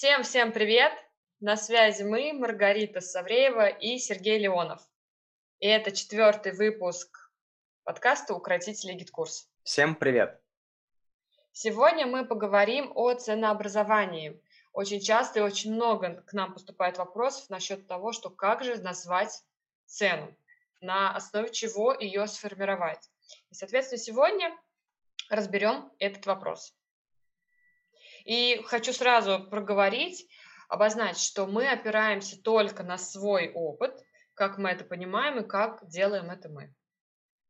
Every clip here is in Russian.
Всем-всем привет! На связи мы, Маргарита Савреева и Сергей Леонов. И это четвертый выпуск подкаста «Укротители GetCourse». Всем привет! Сегодня мы поговорим о ценообразовании. Очень часто и очень много к нам поступает вопросов насчет того, что как же назвать цену, на основе чего ее сформировать. И, соответственно, сегодня разберем этот вопрос. И хочу сразу проговорить, обозначить, что мы опираемся только на свой опыт, как мы это понимаем и как делаем это мы.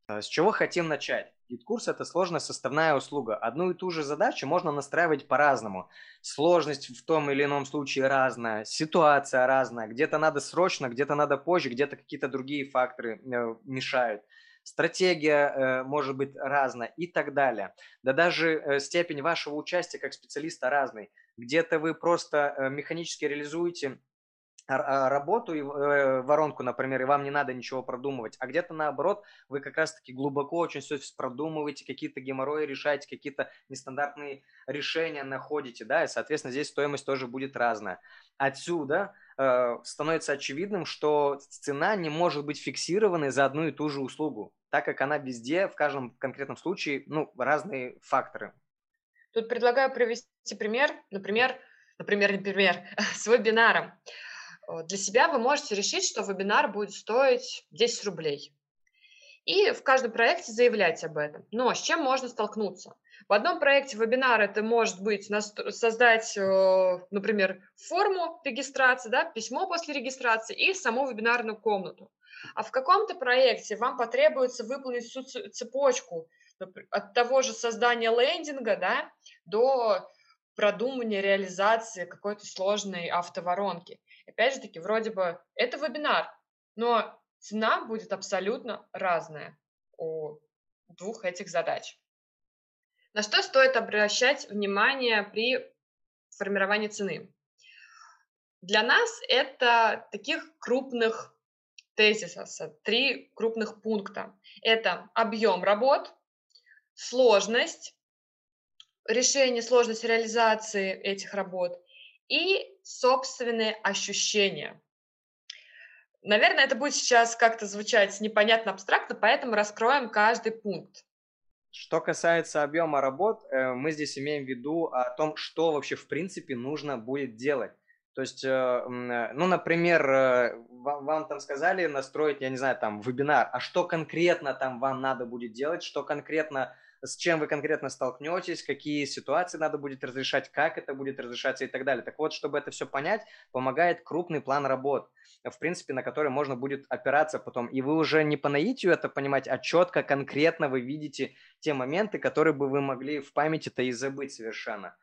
А с чего хотим начать? Гид-курс – это сложная составная услуга. Одну и ту же задачу можно настраивать по-разному. Сложность в том или ином случае разная, ситуация разная. Где-то надо срочно, где-то надо позже, где-то какие-то другие факторы э, мешают стратегия э, может быть разная и так далее. Да даже э, степень вашего участия как специалиста разный. Где-то вы просто э, механически реализуете а, работу и э, воронку, например, и вам не надо ничего продумывать, а где-то наоборот вы как раз-таки глубоко очень все продумываете, какие-то геморрои решаете, какие-то нестандартные решения находите, да, и, соответственно, здесь стоимость тоже будет разная. Отсюда э, становится очевидным, что цена не может быть фиксированной за одну и ту же услугу, так как она везде, в каждом конкретном случае, ну, разные факторы. Тут предлагаю привести пример, например, например, например, с вебинаром. Для себя вы можете решить, что вебинар будет стоить 10 рублей. И в каждом проекте заявлять об этом. Но с чем можно столкнуться? В одном проекте вебинара это может быть создать, э, например, форму регистрации, да, письмо после регистрации и саму вебинарную комнату. А в каком-то проекте вам потребуется выполнить всю цепочку от того же создания лендинга да, до продумывания реализации какой-то сложной автоворонки. Опять же таки, вроде бы это вебинар, но цена будет абсолютно разная у двух этих задач. На что стоит обращать внимание при формировании цены? Для нас это таких крупных тезисов, три крупных пункта. Это объем работ, сложность, решение, сложность реализации этих работ и собственные ощущения. Наверное, это будет сейчас как-то звучать непонятно абстрактно, поэтому раскроем каждый пункт. Что касается объема работ, э, мы здесь имеем в виду о том, что вообще в принципе нужно будет делать. То есть, э, э, ну, например, вам, вам там сказали настроить, я не знаю, там, вебинар, а что конкретно там вам надо будет делать, что конкретно с чем вы конкретно столкнетесь, какие ситуации надо будет разрешать, как это будет разрешаться и так далее. Так вот, чтобы это все понять, помогает крупный план работ, в принципе, на который можно будет опираться потом. И вы уже не по наитию это понимать, а четко, конкретно вы видите те моменты, которые бы вы могли в памяти-то и забыть совершенно.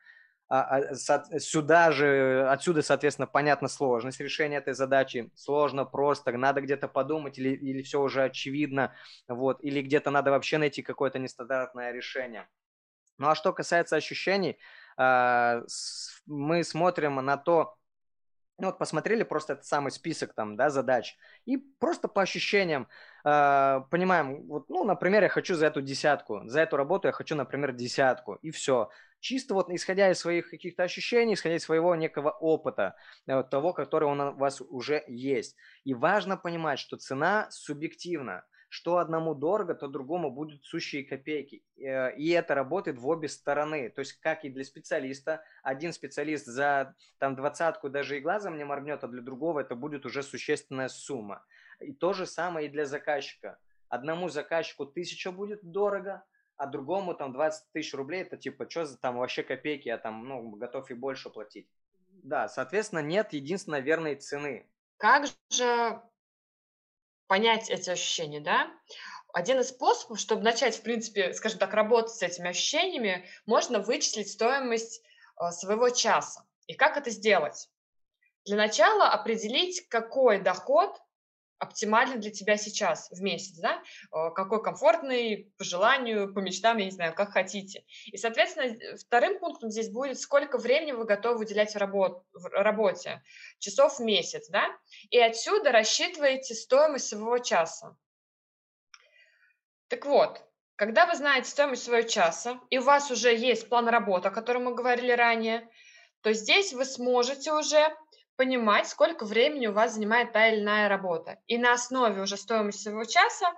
А, а, сюда же, отсюда, соответственно, понятна сложность решения этой задачи. Сложно просто, надо где-то подумать или, или все уже очевидно, вот, или где-то надо вообще найти какое-то нестандартное решение. Ну а что касается ощущений, а, мы смотрим на то, ну вот посмотрели просто этот самый список там, да, задач, и просто по ощущениям э, понимаем, вот, ну, например, я хочу за эту десятку, за эту работу я хочу, например, десятку, и все чисто вот исходя из своих каких-то ощущений, исходя из своего некого опыта, э, того, который у вас уже есть. И важно понимать, что цена субъективна. Что одному дорого, то другому будут сущие копейки. Э, и это работает в обе стороны. То есть, как и для специалиста, один специалист за там двадцатку даже и глазом не моргнет, а для другого это будет уже существенная сумма. И то же самое и для заказчика. Одному заказчику тысяча будет дорого, а другому там 20 тысяч рублей, это типа, что за там вообще копейки, я там, ну, готов и больше платить. Да, соответственно, нет единственной верной цены. Как же понять эти ощущения, да? Один из способов, чтобы начать, в принципе, скажем так, работать с этими ощущениями, можно вычислить стоимость э, своего часа. И как это сделать? Для начала определить, какой доход оптимальный для тебя сейчас в месяц, да, э, какой комфортный, по желанию, по мечтам, я не знаю, как хотите. И, соответственно, вторым пунктом здесь будет, сколько времени вы готовы уделять работ, работе, часов в месяц, да, и отсюда рассчитываете стоимость своего часа. Так вот, когда вы знаете стоимость своего часа, и у вас уже есть план работы, о котором мы говорили ранее, то здесь вы сможете уже понимать, сколько времени у вас занимает та или иная работа. И на основе уже стоимости своего часа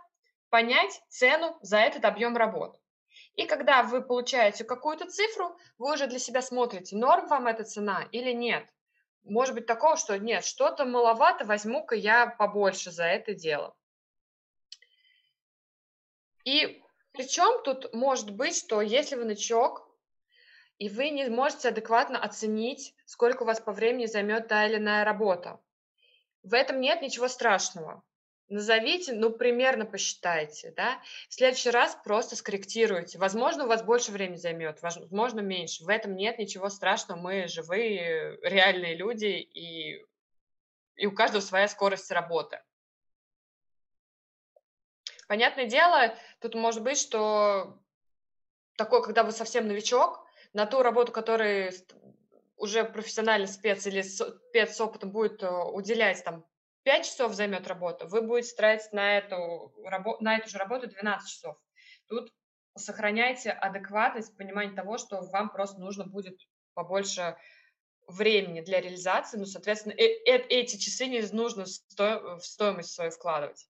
понять цену за этот объем работ. И когда вы получаете какую-то цифру, вы уже для себя смотрите, норм вам эта цена или нет. Может быть такого, что нет, что-то маловато, возьму-ка я побольше за это дело. И причем тут может быть, что если вы новичок, и вы не можете адекватно оценить, сколько у вас по времени займет та или иная работа. В этом нет ничего страшного. Назовите, ну, примерно посчитайте, да. В следующий раз просто скорректируйте. Возможно, у вас больше времени займет, возможно, меньше. В этом нет ничего страшного. Мы живые, реальные люди, и, и у каждого своя скорость работы. Понятное дело, тут может быть, что такое, когда вы совсем новичок, на ту работу, которую уже профессиональный спец или спец с опытом будет э, уделять там 5 часов займет работа, вы будете тратить на эту, на эту же работу 12 часов. Тут сохраняйте адекватность, понимание того, что вам просто нужно будет побольше времени для реализации, ну, соответственно, э э эти часы не нужно в стоимость свою вкладывать.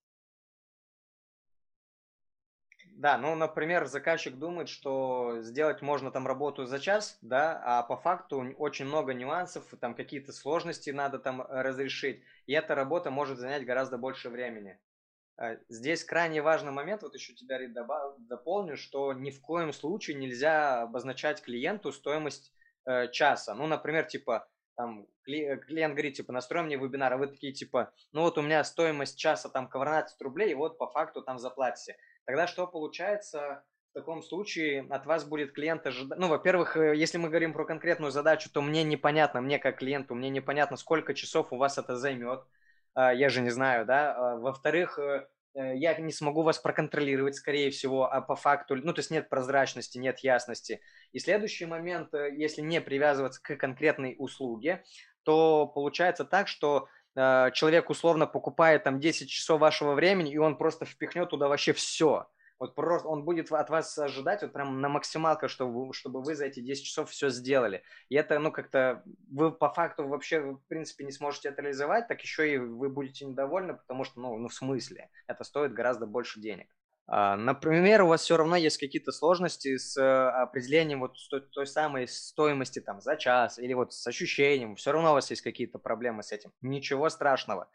Да, ну, например, заказчик думает, что сделать можно там работу за час, да, а по факту очень много нюансов, там какие-то сложности надо там э, разрешить, и эта работа может занять гораздо больше времени. Э, здесь крайне важный момент, вот еще тебя, Рит, дополню, что ни в коем случае нельзя обозначать клиенту стоимость э, часа. Ну, например, типа, там, клиент говорит, типа, настрой мне вебинар, а вы такие, типа, ну вот у меня стоимость часа там 12 рублей, и вот по факту там заплатите. Тогда что получается? В таком случае от вас будет клиент ожидать... Ну, во-первых, э, если мы говорим про конкретную задачу, то мне непонятно, мне как клиенту, мне непонятно, сколько часов у вас это займет. А, я же не знаю, да. А, во-вторых, э, э, я не смогу вас проконтролировать, скорее всего, а по факту, ну, то есть нет прозрачности, нет ясности. И следующий момент, если не привязываться к конкретной услуге, то получается так, что Э, человек условно покупает там 10 часов вашего времени, и он просто впихнет туда вообще все. Вот просто он будет от вас ожидать вот прям на максималка, чтобы, чтобы вы за эти 10 часов все сделали. И это, ну, как-то вы по факту вообще, в принципе, не сможете это реализовать, так еще и вы будете недовольны, потому что, ну, ну в смысле, это стоит гораздо больше денег. А, например, у вас все равно есть какие-то сложности с э, определением вот той, самой стоимости там за час или вот с ощущением, все равно у вас есть какие-то проблемы с этим. Ничего страшного.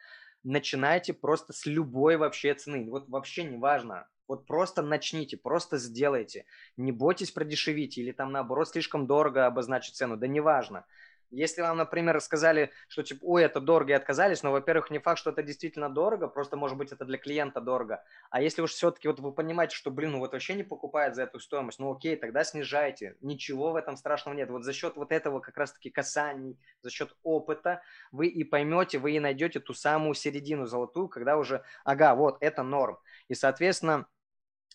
Начинайте просто с любой вообще цены. Вот вообще не важно. Вот просто начните, просто сделайте. Не бойтесь продешевить или там наоборот слишком дорого обозначить цену. Да неважно. Если вам, например, сказали, что типа, ой, это дорого и отказались, но, во-первых, не факт, что это действительно дорого, просто, может быть, это для клиента дорого. А если уж все-таки вот вы понимаете, что, блин, ну вот вообще не покупает за эту стоимость, ну окей, тогда снижайте. Ничего в этом страшного нет. Вот за счет вот этого как раз-таки касаний, за счет опыта вы и поймете, вы и найдете ту самую середину золотую, когда уже, ага, вот, это норм. И, соответственно,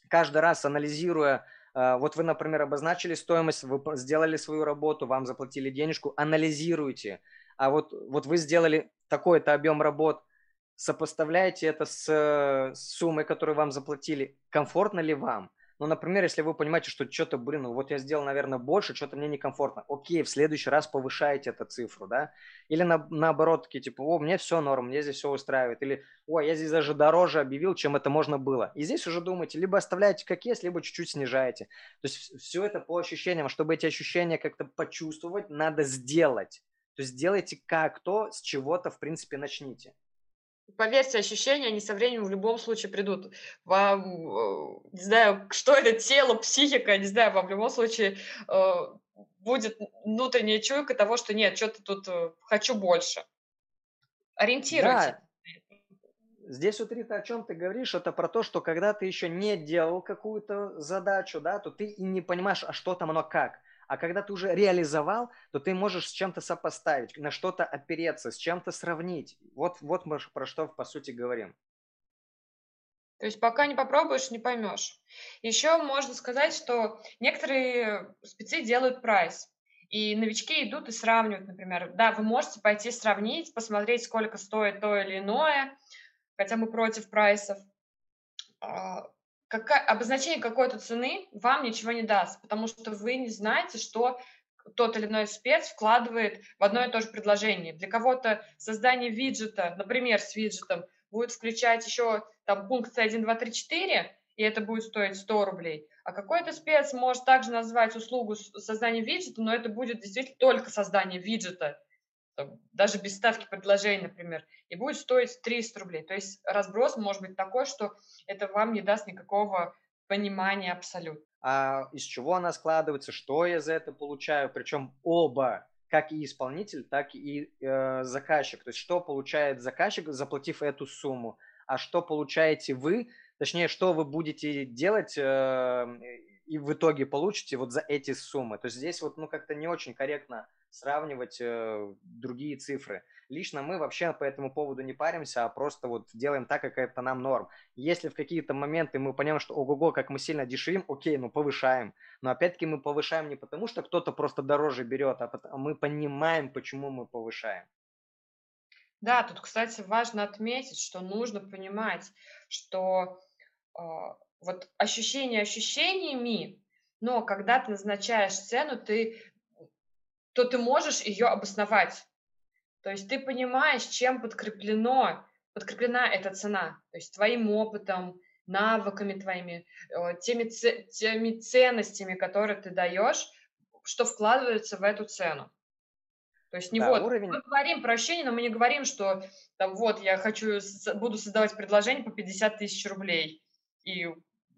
каждый раз анализируя вот вы, например, обозначили стоимость, вы сделали свою работу, вам заплатили денежку, анализируйте. А вот, вот вы сделали такой-то объем работ, сопоставляйте это с суммой, которую вам заплатили, комфортно ли вам. Ну, например, если вы понимаете, что что-то, блин, ну вот я сделал, наверное, больше, что-то мне некомфортно. Окей, в следующий раз повышаете эту цифру, да? Или на, наоборот, такие, типа, о, мне все норм, мне здесь все устраивает. Или, о, я здесь даже дороже объявил, чем это можно было. И здесь уже думаете, либо оставляете как есть, либо чуть-чуть снижаете. То есть все это по ощущениям. Чтобы эти ощущения как-то почувствовать, надо сделать. То есть делайте как то, с чего-то, в принципе, начните. Поверьте, ощущения, они со временем в любом случае придут. Вам, э, не знаю, что это тело, психика, не знаю, вам в любом случае э, будет внутренняя чуйка того, что нет, что-то тут э, хочу больше. Ориентируйте. Да. Здесь вот, Рита, о чем ты говоришь, это про то, что когда ты еще не делал какую-то задачу, да, то ты и не понимаешь, а что там оно как. А когда ты уже реализовал, то ты можешь с чем-то сопоставить, на что-то опереться, с чем-то сравнить. Вот, вот мы про что по сути говорим. То есть пока не попробуешь, не поймешь. Еще можно сказать, что некоторые спецы делают прайс. И новички идут и сравнивают, например. Да, вы можете пойти сравнить, посмотреть, сколько стоит то или иное, хотя мы против прайсов. Какая, обозначение какой-то цены вам ничего не даст, потому что вы не знаете, что тот или иной спец вкладывает в одно и то же предложение. Для кого-то создание виджета, например, с виджетом, будет включать еще там пункты 1, 2, 3, 4, и это будет стоить 100 рублей. А какой-то спец может также назвать услугу создания виджета, но это будет действительно только создание виджета, даже без ставки предложений, например, и будет стоить 300 рублей. То есть разброс может быть такой, что это вам не даст никакого понимания абсолютно. А из чего она складывается, что я за это получаю, причем оба как и исполнитель, так и э, заказчик. То есть, что получает заказчик, заплатив эту сумму, а что получаете вы, точнее, что вы будете делать э, и в итоге получите вот за эти суммы. То есть здесь вот, ну, как-то не очень корректно сравнивать э, другие цифры. Лично мы вообще по этому поводу не паримся, а просто вот делаем так, как это нам норм. Если в какие-то моменты мы понимаем, что ого-го, как мы сильно дешевим, окей, ну повышаем. Но опять-таки мы повышаем не потому, что кто-то просто дороже берет, а мы понимаем, почему мы повышаем. Да, тут, кстати, важно отметить, что нужно понимать, что э, вот ощущение ощущениями, но когда ты назначаешь цену, ты, то ты можешь ее обосновать. То есть ты понимаешь, чем подкреплено, подкреплена эта цена. То есть твоим опытом, навыками твоими, э, теми, теми ценностями, которые ты даешь, что вкладывается в эту цену. То есть не да, вот, уровень... мы говорим про ощущение, но мы не говорим, что там вот я хочу, буду создавать предложение по 50 тысяч рублей, и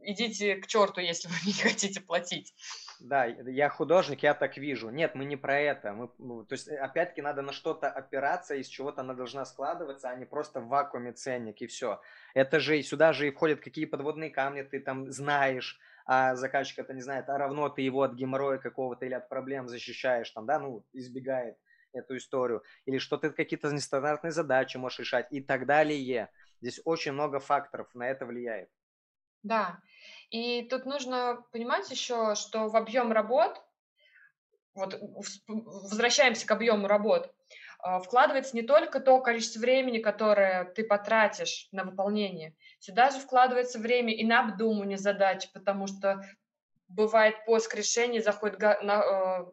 идите к черту, если вы не хотите платить. Да, я художник, я так вижу. Нет, мы не про это. Мы, ну, то есть, опять-таки, надо на что-то опираться, из чего-то она должна складываться, а не просто в вакууме ценник и все. Это же и сюда же и входят какие подводные камни ты там знаешь, а заказчик это не знает, а равно ты его от геморроя какого-то или от проблем защищаешь, там, да, ну, избегает эту историю, или что ты какие-то нестандартные задачи можешь решать и так далее. Здесь очень много факторов на это влияет. Да, и тут нужно понимать еще, что в объем работ, вот возвращаемся к объему работ, а, вкладывается не только то количество времени, которое ты потратишь на выполнение, сюда же вкладывается время и на обдумывание задач, потому что бывает поиск решений заходит на, э,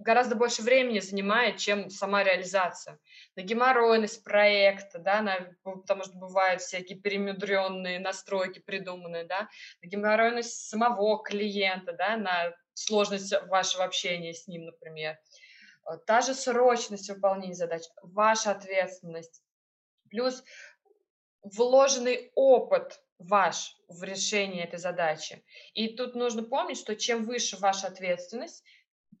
гораздо больше времени занимает, чем сама реализация. На геморройность проекта, да, на, потому что бывают всякие перемудренные настройки придуманные, да, на геморройность самого клиента, да, на сложность вашего общения с ним, например. Э, та же срочность выполнения задач, ваша ответственность, плюс вложенный опыт ваш в решении этой задачи. И тут нужно помнить, что чем выше ваша ответственность,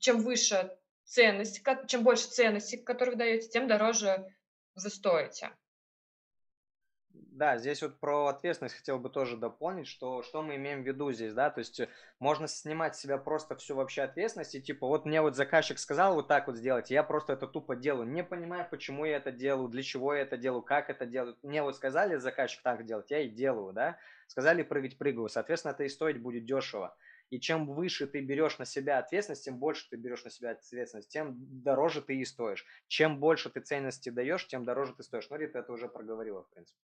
чем выше ценность, чем больше ценности, которые вы даете, тем дороже вы стоите. Да, здесь вот про ответственность хотел бы тоже дополнить, что, что мы имеем в виду здесь, да, то есть можно снимать с себя просто всю вообще ответственность, и типа вот мне вот заказчик сказал вот так вот сделать, я просто это тупо делаю, не понимаю, почему я это делаю, для чего я это делаю, как это делаю. Мне вот сказали заказчик так делать, я и делаю, да, сказали прыгать, прыгаю, соответственно, это и стоить будет дешево. И чем выше ты берешь на себя ответственность, тем больше ты берешь на себя ответственность, тем дороже ты и стоишь. Чем больше ты ценности даешь, тем дороже ты стоишь. Ну, Рита это уже проговорила, в принципе.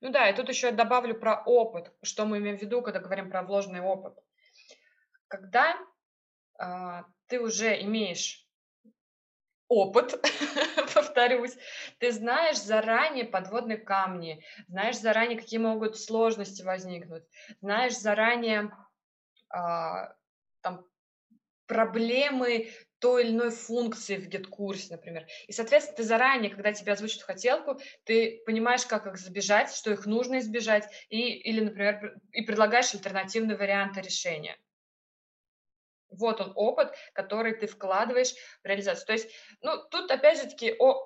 Ну да, и тут еще я добавлю про опыт, что мы имеем в виду, когда говорим про вложенный опыт. Когда э, ты уже имеешь опыт, повторюсь, ты знаешь заранее подводные камни, знаешь заранее, какие могут сложности возникнуть, знаешь заранее там, проблемы той или иной функции в get-курсе, например. И, соответственно, ты заранее, когда тебе озвучат хотелку, ты понимаешь, как их забежать, что их нужно избежать, и, или, например, и предлагаешь альтернативные варианты решения. Вот он опыт, который ты вкладываешь в реализацию. То есть, ну, тут опять же таки, о,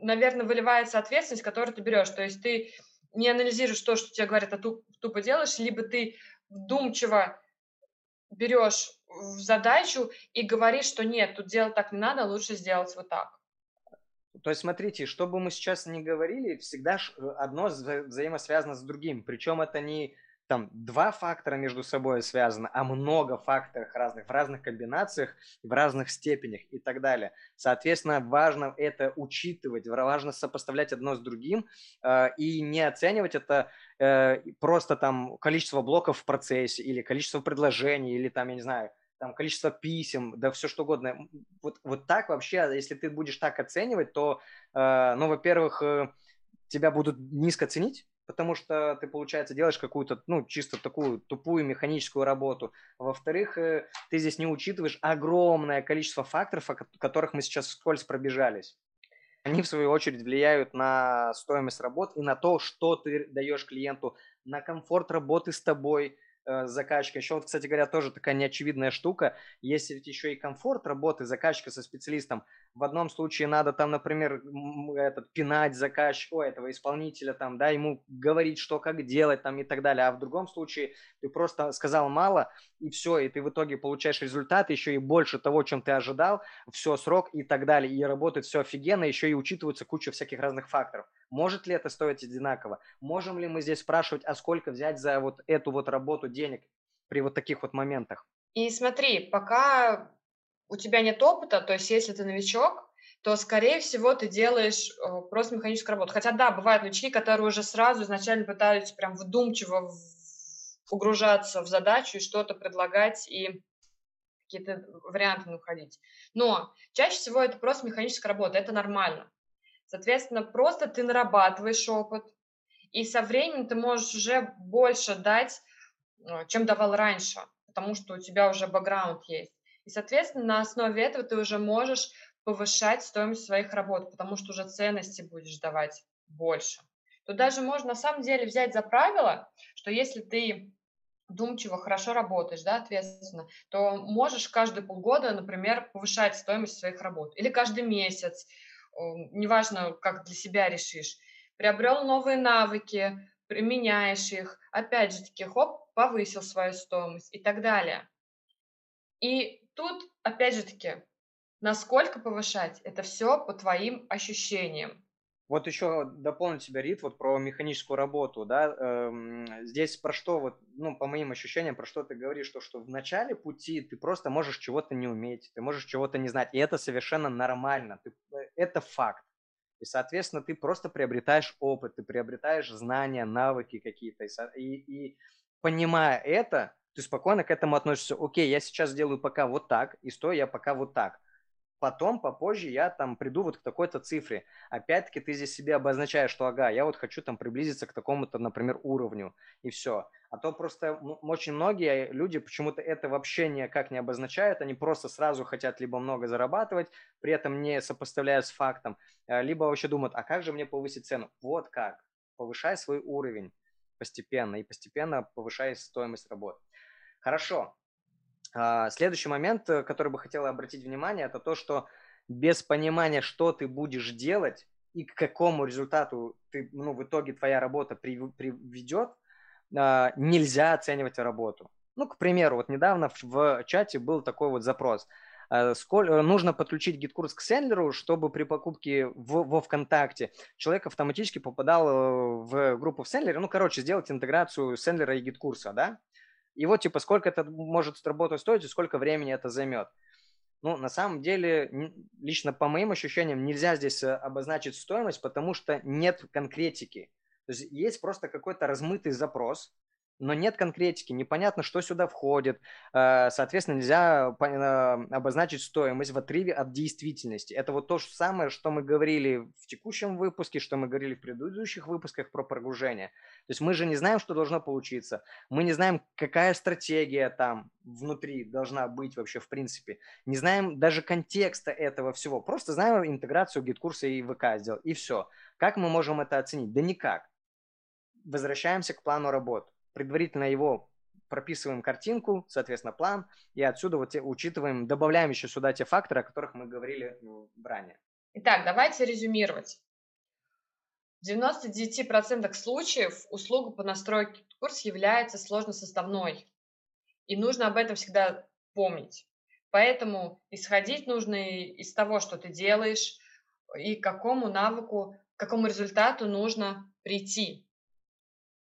наверное, выливается ответственность, которую ты берешь. То есть ты не анализируешь то, что тебе говорят, а тупо делаешь, либо ты вдумчиво берешь в задачу и говоришь, что нет, тут делать так не надо, лучше сделать вот так. То есть, смотрите, что бы мы сейчас ни говорили, всегда э, одно взаимосвязано с другим. Причем это не там два фактора между собой связаны, а много факторов разных, в разных комбинациях, в разных степенях и так далее. Соответственно, важно это учитывать, важно сопоставлять одно с другим э, и не оценивать это э, просто там количество блоков в процессе или количество предложений или там, я не знаю, там, количество писем, да все что угодно. Вот, вот так вообще, если ты будешь так оценивать, то, э, ну, во-первых, э, тебя будут низко ценить, потому что ты, получается, делаешь какую-то, ну, чисто такую тупую механическую работу. Во-вторых, э, ты здесь не учитываешь огромное количество факторов, о которых мы сейчас вскользь пробежались. Они, в свою очередь, влияют на стоимость работ и на то, что ты даешь клиенту, на комфорт работы с тобой, э, заказчика. Еще вот, кстати говоря, тоже такая неочевидная штука. Есть ведь еще и комфорт работы заказчика со специалистом. В одном случае надо там, например, этот, пинать заказчика, этого исполнителя, там, да, ему говорить, что как делать там и так далее. А в другом случае ты просто сказал мало, и все, и ты в итоге получаешь результат еще и больше того, чем ты ожидал, все, срок и так далее. И работает все офигенно, еще и учитываются куча всяких разных факторов. Может ли это стоить одинаково? Можем ли мы здесь спрашивать, а сколько взять за вот эту вот работу денег при вот таких вот моментах? И смотри, пока у тебя нет опыта, то есть если ты новичок, то, скорее всего, ты делаешь э, просто механическую работу. Хотя, да, бывают новички, которые уже сразу изначально пытаются прям вдумчиво погружаться в задачу и что-то предлагать и какие-то варианты находить. Но чаще всего это просто механическая работа, это нормально. Соответственно, просто ты нарабатываешь опыт, и со временем ты можешь уже больше дать, э, чем давал раньше, потому что у тебя уже бэкграунд есть. И, соответственно, на основе этого ты уже можешь повышать стоимость своих работ, потому что уже ценности будешь давать больше. Тут даже можно на самом деле взять за правило, что если ты вдумчиво, хорошо работаешь, да, ответственно, то можешь каждые полгода, например, повышать стоимость своих работ. Или каждый месяц, неважно, как для себя решишь. Приобрел новые навыки, применяешь их, опять же таки, хоп, повысил свою стоимость и так далее. И тут, опять же таки, насколько повышать, это все по твоим ощущениям. Вот еще дополнить тебя, Рит, вот про механическую работу, да, эм, здесь про что, вот, ну, по моим ощущениям, про что ты говоришь, то, что в начале пути ты просто можешь чего-то не уметь, ты можешь чего-то не знать, и это совершенно нормально, ты, э, это факт. И, соответственно, ты просто приобретаешь опыт, ты приобретаешь знания, навыки какие-то, и, и понимая это, ты спокойно к этому относишься, окей, я сейчас делаю пока вот так, и стою я пока вот так потом, попозже я там приду вот к такой-то цифре. Опять-таки ты здесь себе обозначаешь, что ага, я вот хочу там приблизиться к такому-то, например, уровню, и все. А то просто очень многие люди почему-то это вообще никак не обозначают, они просто сразу хотят либо много зарабатывать, при этом не сопоставляя с фактом, э, либо вообще думают, а как же мне повысить цену? Вот как, повышай свой уровень постепенно и постепенно повышай стоимость работы. Хорошо, а, следующий момент, э, который бы хотела обратить внимание, это то, что без понимания, что ты будешь делать и к какому результату ты, ну, в итоге твоя работа приведет, а, нельзя оценивать работу. Ну, к примеру, вот недавно в чате был такой вот запрос. А, сколько, э, нужно подключить GetCourse к Senler у, чтобы при покупке в, во ВКонтакте человек автоматически попадал э, в группу в Senler е. Ну, короче, сделать интеграцию Senler а и GetCourse а, да? И вот, типа, сколько это может работать стоить и сколько времени это займет. Ну, на самом деле, лично по моим ощущениям, нельзя здесь э, обозначить стоимость, потому что нет конкретики. То есть есть просто какой-то размытый запрос, но нет конкретики, непонятно, что сюда входит. Э, соответственно, нельзя э, обозначить стоимость в отрыве от действительности. Это вот то же самое, что мы говорили в текущем выпуске, что мы говорили в предыдущих выпусках про погружение. То есть мы же не знаем, что должно получиться. Мы не знаем, какая стратегия там внутри должна быть вообще в принципе. Не знаем даже контекста этого всего. Просто знаем интеграцию GetCourse а и ВК сделать. И все. Как мы можем это оценить? Да никак. Возвращаемся к плану работы предварительно его прописываем картинку, соответственно, план, и отсюда вот учитываем, добавляем еще сюда те факторы, о которых мы говорили ну, ранее. Итак, давайте резюмировать. В 99% случаев услуга по настройке курс является сложносоставной, и нужно об этом всегда помнить. Поэтому исходить нужно из того, что ты делаешь, и к какому навыку, к какому результату нужно прийти.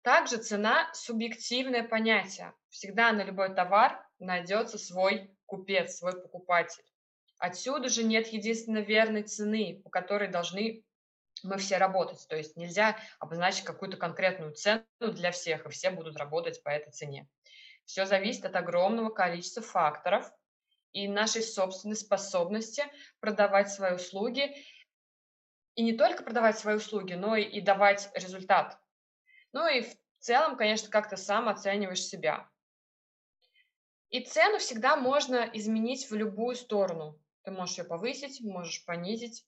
Также цена – субъективное понятие. Всегда на любой товар найдется свой купец, свой покупатель. Отсюда же нет единственно верной цены, по которой должны мы все работать. То есть нельзя обозначить какую-то конкретную цену для всех, и все будут работать по этой цене. Все зависит от огромного количества факторов, и нашей собственной способности продавать свои услуги. И не только продавать свои услуги, но и давать результат. Ну и в целом, конечно, как то сам оцениваешь себя. И цену всегда можно изменить в любую сторону. Ты можешь ее повысить, можешь понизить,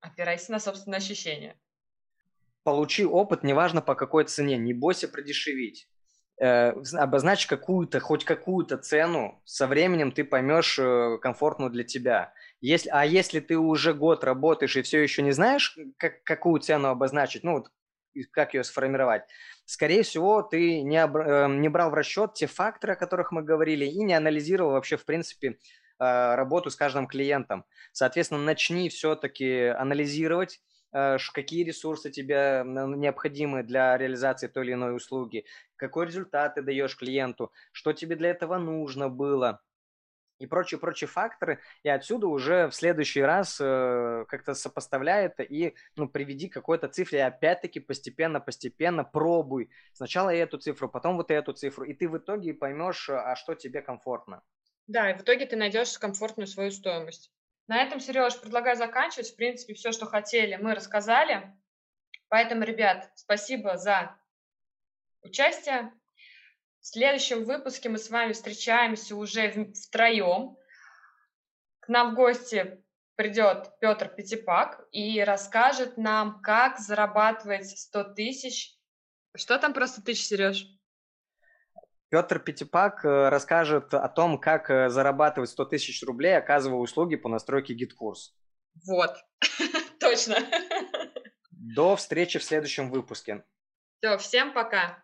опираясь на собственные ощущения. Получи опыт, неважно по какой цене, не бойся продешевить. Э, обозначь какую-то, хоть какую-то цену, со временем ты поймешь э, комфортную для тебя. Если, а если ты уже год работаешь и все еще не знаешь, как, какую цену обозначить, ну вот как ее сформировать, скорее всего, ты не, об, э, не брал в расчет те факторы, о которых мы говорили, и не анализировал вообще, в принципе, Э, работу с каждым клиентом. Соответственно, начни все-таки анализировать, э, какие ресурсы тебе необходимы для реализации той или иной услуги, какой результат ты даешь клиенту, что тебе для этого нужно было и прочие-прочие факторы, и отсюда уже в следующий раз э, как-то сопоставляй это и ну, приведи какой-то цифре, и опять-таки постепенно-постепенно пробуй. Сначала эту цифру, потом вот эту цифру, и ты в итоге поймешь, а что тебе комфортно. Да, и в итоге ты найдешь комфортную свою стоимость. На этом, Сереж, предлагаю заканчивать. В принципе, все, что хотели, мы рассказали. Поэтому, ребят, спасибо за участие. В следующем выпуске мы с вами встречаемся уже втроем. К нам в гости придет Петр Пятипак и расскажет нам, как зарабатывать 100 тысяч. Что там просто тысяч, Сереж? Петр Пятипак э, расскажет о том, как э, зарабатывать 100 тысяч рублей, оказывая услуги по настройке гид-курс. Вот, точно. До встречи в следующем выпуске. Все, всем пока.